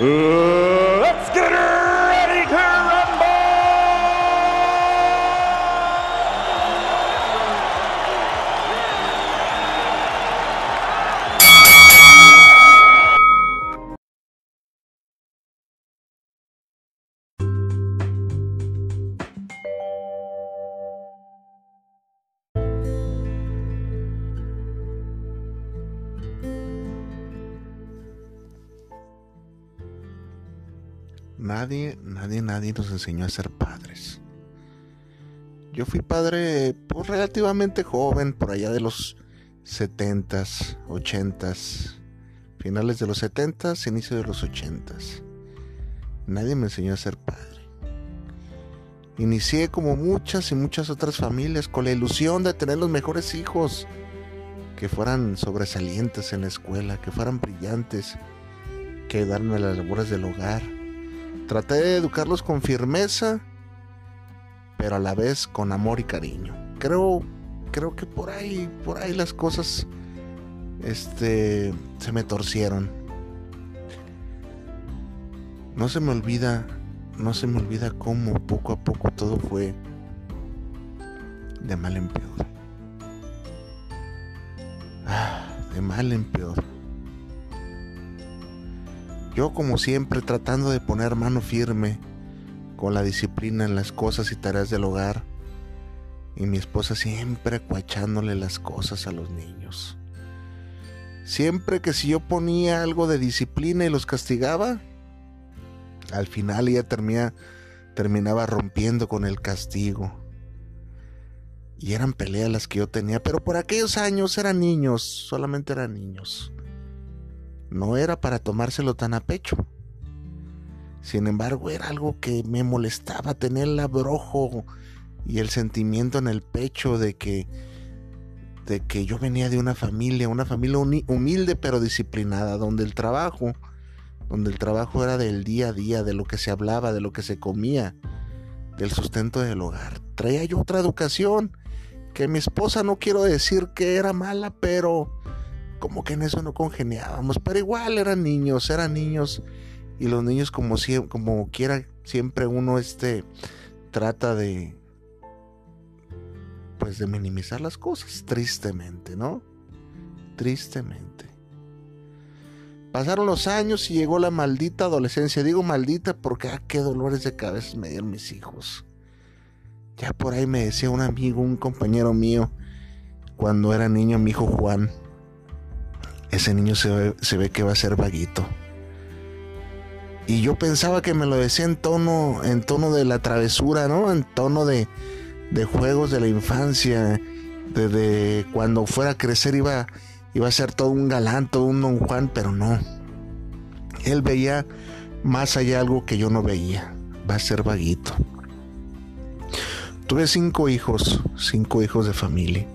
let's get ready to Nadie, nadie, nadie nos enseñó a ser padres. Yo fui padre pues, relativamente joven, por allá de los 70s, 80s, finales de los 70s, inicio de los 80s. Nadie me enseñó a ser padre. Inicié como muchas y muchas otras familias con la ilusión de tener los mejores hijos, que fueran sobresalientes en la escuela, que fueran brillantes, que darme las labores del hogar Traté de educarlos con firmeza, pero a la vez con amor y cariño. Creo, creo que por ahí, por ahí las cosas, este, se me torcieron. No se me olvida, no se me olvida cómo poco a poco todo fue de mal en peor. Ah, de mal en peor. Yo como siempre tratando de poner mano firme con la disciplina en las cosas y tareas del hogar. Y mi esposa siempre acuachándole las cosas a los niños. Siempre que si yo ponía algo de disciplina y los castigaba, al final ella terminaba rompiendo con el castigo. Y eran peleas las que yo tenía, pero por aquellos años eran niños, solamente eran niños no era para tomárselo tan a pecho. Sin embargo, era algo que me molestaba tener el abrojo y el sentimiento en el pecho de que de que yo venía de una familia, una familia humilde pero disciplinada, donde el trabajo, donde el trabajo era del día a día, de lo que se hablaba, de lo que se comía, del sustento del hogar. Traía yo otra educación que mi esposa no quiero decir que era mala, pero como que en eso no congeniábamos, pero igual eran niños, eran niños y los niños como como quiera siempre uno este trata de pues de minimizar las cosas, tristemente, ¿no? Tristemente. Pasaron los años y llegó la maldita adolescencia. Digo maldita porque ah, qué dolores de cabeza me dieron mis hijos. Ya por ahí me decía un amigo, un compañero mío, cuando era niño, mi hijo Juan, ese niño se ve, que va a ser vaguito. Y yo pensaba que me lo decía en tono, en tono de la travesura, ¿no? En tono de, de juegos de la infancia, de, cuando fuera a crecer iba, iba a ser todo un galán, todo un don Juan, pero no. Él veía más allá algo que yo no veía. Va a ser vaguito. Tuve cinco hijos, cinco hijos de familia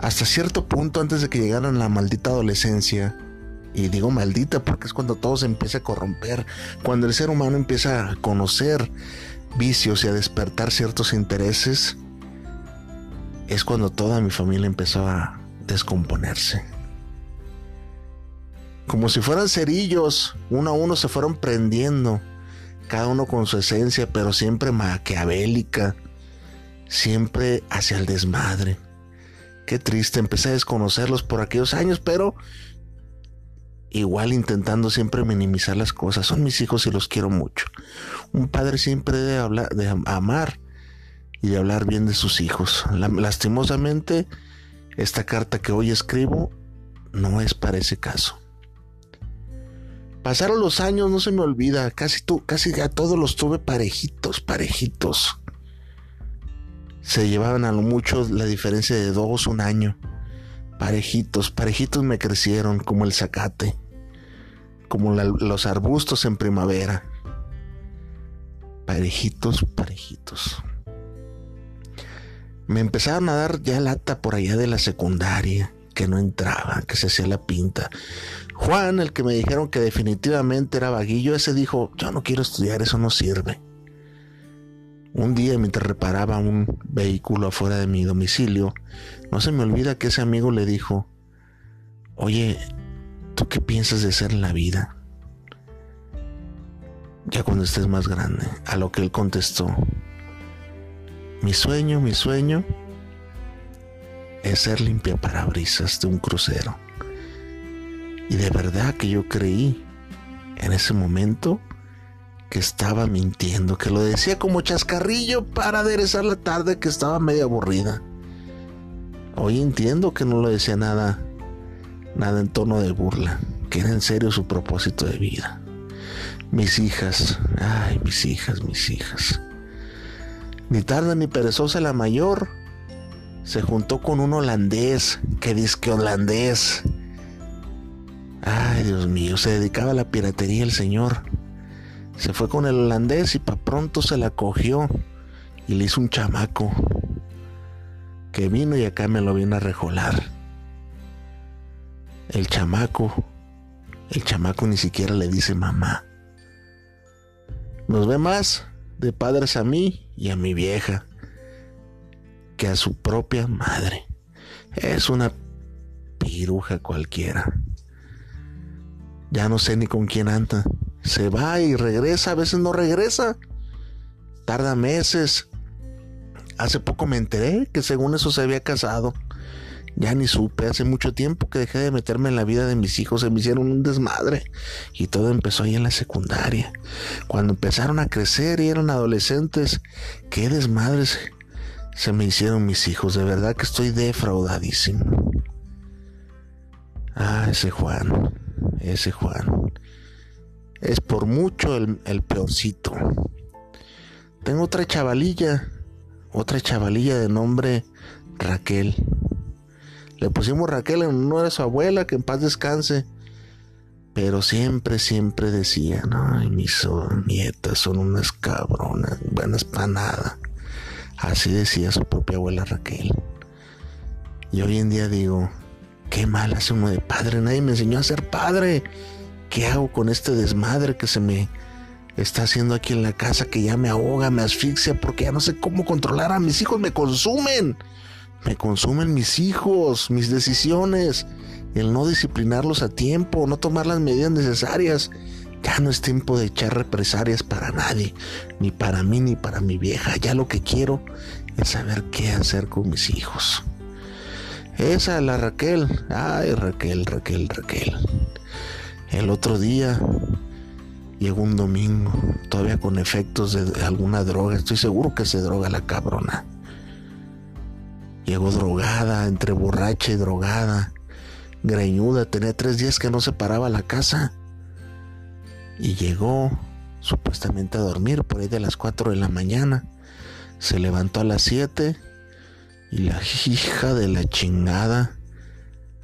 hasta cierto punto antes de que llegaran la maldita adolescencia, y digo maldita porque es cuando todo se empieza a corromper, cuando el ser humano empieza a conocer vicios y a despertar ciertos intereses, es cuando toda mi familia empezó a descomponerse. Como si fueran cerillos, uno a uno se fueron prendiendo, cada uno con su esencia, pero siempre maquiavélica, siempre hacia el desmadre. Qué triste, empecé a desconocerlos por aquellos años, pero igual intentando siempre minimizar las cosas. Son mis hijos y los quiero mucho. Un padre siempre debe hablar, de amar y de hablar bien de sus hijos. Lastimosamente, esta carta que hoy escribo no es para ese caso. Pasaron los años, no se me olvida, casi tú, casi ya todos los tuve parejitos, parejitos se llevaban a lo mucho la diferencia de dos, un año. Parejitos, parejitos me crecieron como el zacate. como los arbustos en primavera. Parejitos, parejitos. Me empezaron a dar ya lata por allá de la secundaria, que no entraba, que se hacía la pinta. Juan, el que me dijeron que definitivamente era vaguillo, ese dijo, yo no quiero estudiar, eso no sirve. Un día mientras reparaba un vehículo afuera de mi domicilio, no se me olvida que ese amigo le dijo, oye, ¿tú qué piensas de ser en la vida? Ya cuando estés más grande, a lo que él contestó, mi sueño, mi sueño es ser limpia parabrisas de un crucero. Y de verdad que yo creí en ese momento que estaba mintiendo, que lo decía como chascarrillo para aderezar la tarde que estaba medio aburrida. Hoy entiendo que no lo decía nada, nada en tono de burla, que era en serio su propósito de vida. Mis hijas, ay, mis hijas, mis hijas. Ni tarda ni perezosa la mayor se juntó con un holandés, que dice que holandés. Ay, Dios mío, se dedicaba a la piratería el señor. Se fue con el holandés y pa' pronto se la cogió y le hizo un chamaco que vino y acá me lo vino a rejolar. El chamaco, el chamaco ni siquiera le dice mamá. Nos ve más de padres a mí y a mi vieja que a su propia madre. Es una piruja cualquiera. Ya no sé ni con quién anda. Se va y regresa, a veces no regresa. Tarda meses. Hace poco me enteré que según eso se había casado. Ya ni supe, hace mucho tiempo que dejé de meterme en la vida de mis hijos, se me hicieron un desmadre. Y todo empezó ahí en la secundaria. Cuando empezaron a crecer y eran adolescentes, qué desmadres se me hicieron mis hijos. De verdad que estoy defraudadísimo. Ah, ese Juan, ese Juan es por mucho el, peorcito. Tengo otra chavalilla, otra chavalilla de nombre Raquel. Le pusimos Raquel en honor a su abuela, que en paz descanse. Pero siempre, siempre decía, ay, mis nietas son unas cabronas, buenas para nada. Así decía su propia abuela Raquel. Y hoy en día digo, qué mal hace uno de padre, nadie me enseñó a ser padre. ¿Qué hago con este desmadre que se me está haciendo aquí en la casa que ya me ahoga, me asfixia porque ya no sé cómo controlar a mis hijos? Me consumen. Me consumen mis hijos, mis decisiones. El no disciplinarlos a tiempo, no tomar las medidas necesarias. Ya no es tiempo de echar represalias para nadie, ni para mí ni para mi vieja. Ya lo que quiero es saber qué hacer con mis hijos. Esa, la Raquel. Ay, Raquel, Raquel, Raquel. El otro día llegó un domingo, todavía con efectos de alguna droga. Estoy seguro que se droga la cabrona. Llegó drogada, entre borracha y drogada, greñuda. Tenía tres días que no se paraba la casa. Y llegó supuestamente a dormir por ahí de las 4 de la mañana. Se levantó a las 7 y la hija de la chingada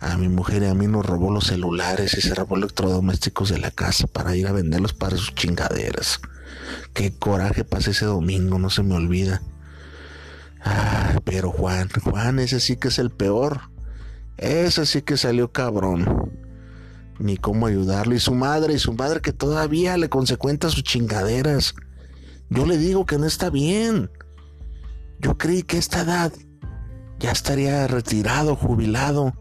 a mi mujer y a mí nos robó los celulares y se robó electrodomésticos de la casa para ir a venderlos para sus chingaderas. Qué coraje pasé ese domingo, no se me olvida. Ah, pero Juan, Juan, ese sí que es el peor. Ese sí que salió cabrón. Ni cómo ayudarle. Y su madre, y su madre que todavía le consecuenta sus chingaderas. Yo le digo que no está bien. Yo creí que a esta edad ya estaría retirado, jubilado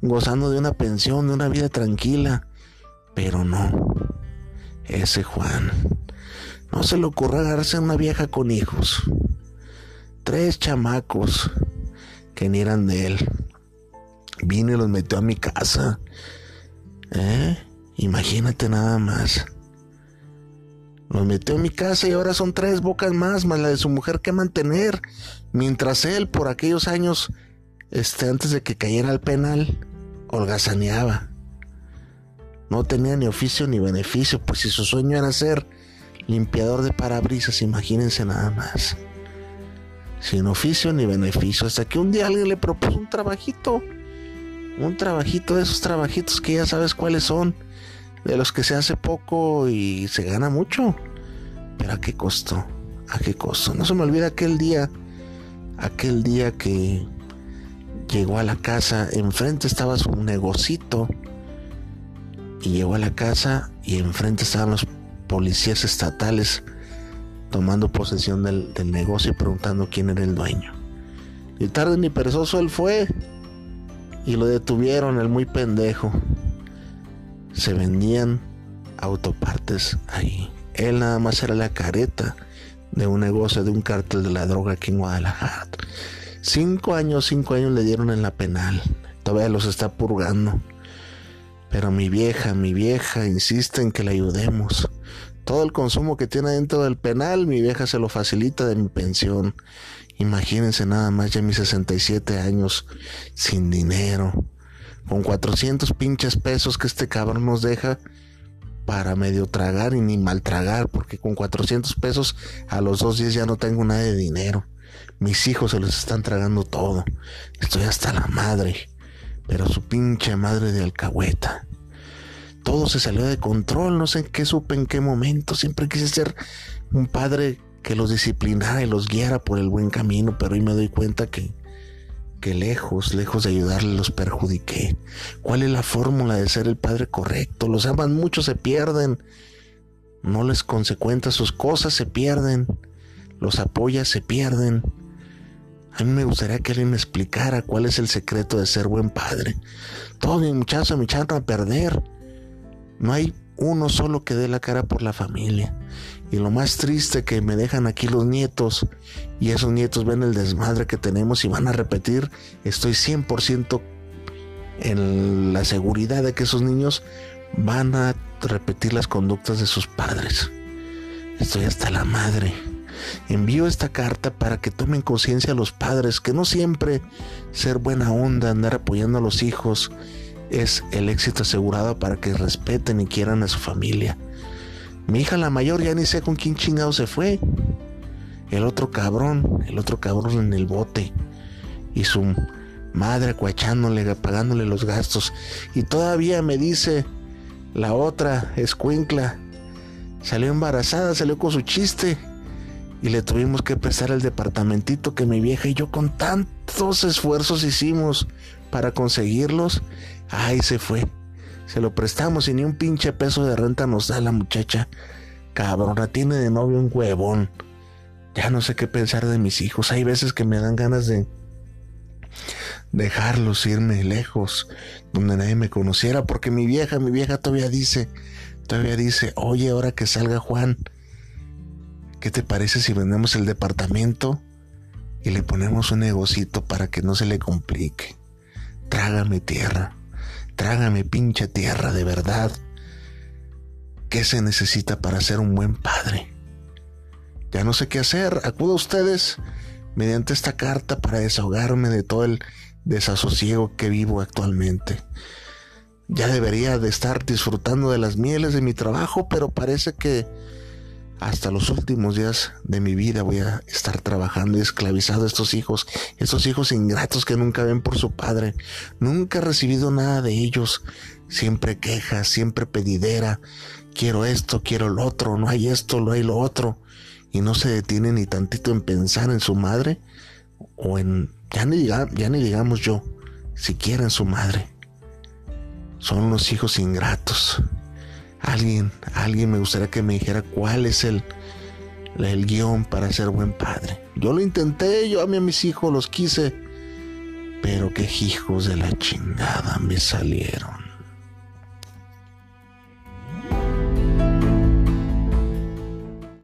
gozando de una pensión, de una vida tranquila. Pero no, ese Juan, no se le ocurre agarrarse a una vieja con hijos. Tres chamacos que ni eran de él. Vino y los metió a mi casa. ¿Eh? Imagínate nada más. Los metió a mi casa y ahora son tres bocas más, más la de su mujer que mantener. Mientras él, por aquellos años, este, antes de que cayera al penal, holgazaneaba. No tenía ni oficio ni beneficio, pues si su sueño era ser limpiador de parabrisas, imagínense nada más. Sin oficio ni beneficio, hasta que un día alguien le propuso un trabajito. Un trabajito de esos trabajitos que ya sabes cuáles son. de los que se hace poco y se gana mucho. Pero a qué costo, a qué costo. No se me olvida aquel día, aquel día que llegó a la casa, enfrente estaba su negocito y llegó a la casa y enfrente estaban los policías estatales tomando posesión del, negocio y preguntando quién era el dueño. Y tarde ni perezoso él fue y lo detuvieron, el muy pendejo. Se vendían autopartes ahí. Él nada más era la careta de un negocio, de un cártel de la droga aquí en Guadalajara. Cinco años, cinco años le dieron en la penal. Todavía los está purgando. Pero mi vieja, mi vieja insiste en que le ayudemos. Todo el consumo que tiene dentro del penal, mi vieja se lo facilita de mi pensión. Imagínense nada más ya mis 67 años sin dinero. Con 400 pinches pesos que este cabrón nos deja para medio tragar y ni mal tragar, porque con 400 pesos a los dos días ya no tengo nada de dinero. Mis hijos se los están tragando todo. Estoy hasta la madre. Pero su pinche madre de alcahueta. Todo se salió de control, no sé en qué supe en qué momento. Siempre quise ser un padre que los disciplinara y los guiara por el buen camino, pero hoy me doy cuenta que, que lejos, lejos de ayudarles los perjudiqué. ¿Cuál es la fórmula de ser el padre correcto? Los aman mucho, se pierden. No les consecuenta sus cosas, se pierden. Los apoya, se pierden. A mí me gustaría que alguien me explicara cuál es el secreto de ser buen padre. Todos mis muchachos me echaron a perder. No hay uno solo que dé la cara por la familia. Y lo más triste que me dejan aquí los nietos y esos nietos ven el desmadre que tenemos y van a repetir, estoy 100% en la seguridad de que esos niños van a repetir las conductas de sus padres. Estoy hasta la madre. Envío esta carta para que tomen conciencia los padres que no siempre ser buena onda, andar apoyando a los hijos es el éxito asegurado para que respeten y quieran a su familia. Mi hija la mayor ya ni sé con quién chingado se fue. El otro cabrón, el otro cabrón en el bote. Y su madre cuachándole, pagándole los gastos. Y todavía me dice la otra, escuincla, salió embarazada, salió con su chiste. Y le tuvimos que prestar el departamentito que mi vieja y yo con tantos esfuerzos hicimos para conseguirlos. Ahí se fue. Se lo prestamos y ni un pinche peso de renta nos da la muchacha. Cabrona, tiene de novio un huevón. Ya no sé qué pensar de mis hijos. Hay veces que me dan ganas de dejarlos irme lejos, donde nadie me conociera, porque mi vieja, mi vieja todavía dice, todavía dice, oye, ahora que salga Juan, ¿qué te parece si vendemos el departamento y le ponemos un negocito para que no se le complique? Trágame tierra. Trágame pinche tierra de verdad. ¿Qué se necesita para ser un buen padre? Ya no sé qué hacer. Acudo a ustedes mediante esta carta para desahogarme de todo el desasosiego que vivo actualmente. Ya debería de estar disfrutando de las mieles de mi trabajo, pero parece que hasta los últimos días de mi vida voy a estar trabajando y esclavizado a estos hijos, estos hijos ingratos que nunca ven por su padre. Nunca he recibido nada de ellos. Siempre quejas, siempre pedidera. Quiero esto, quiero lo otro, no hay esto, no hay lo otro. Y no se detiene ni tantito en pensar en su madre o en, ya ni, ya ni digamos yo, siquiera en su madre. Son unos hijos ingratos Alguien, alguien me gustaría que me dijera cuál es el, el guion para ser buen padre. Yo lo intenté, yo a mí a mis hijos los quise, pero qué hijos de la chingada me salieron.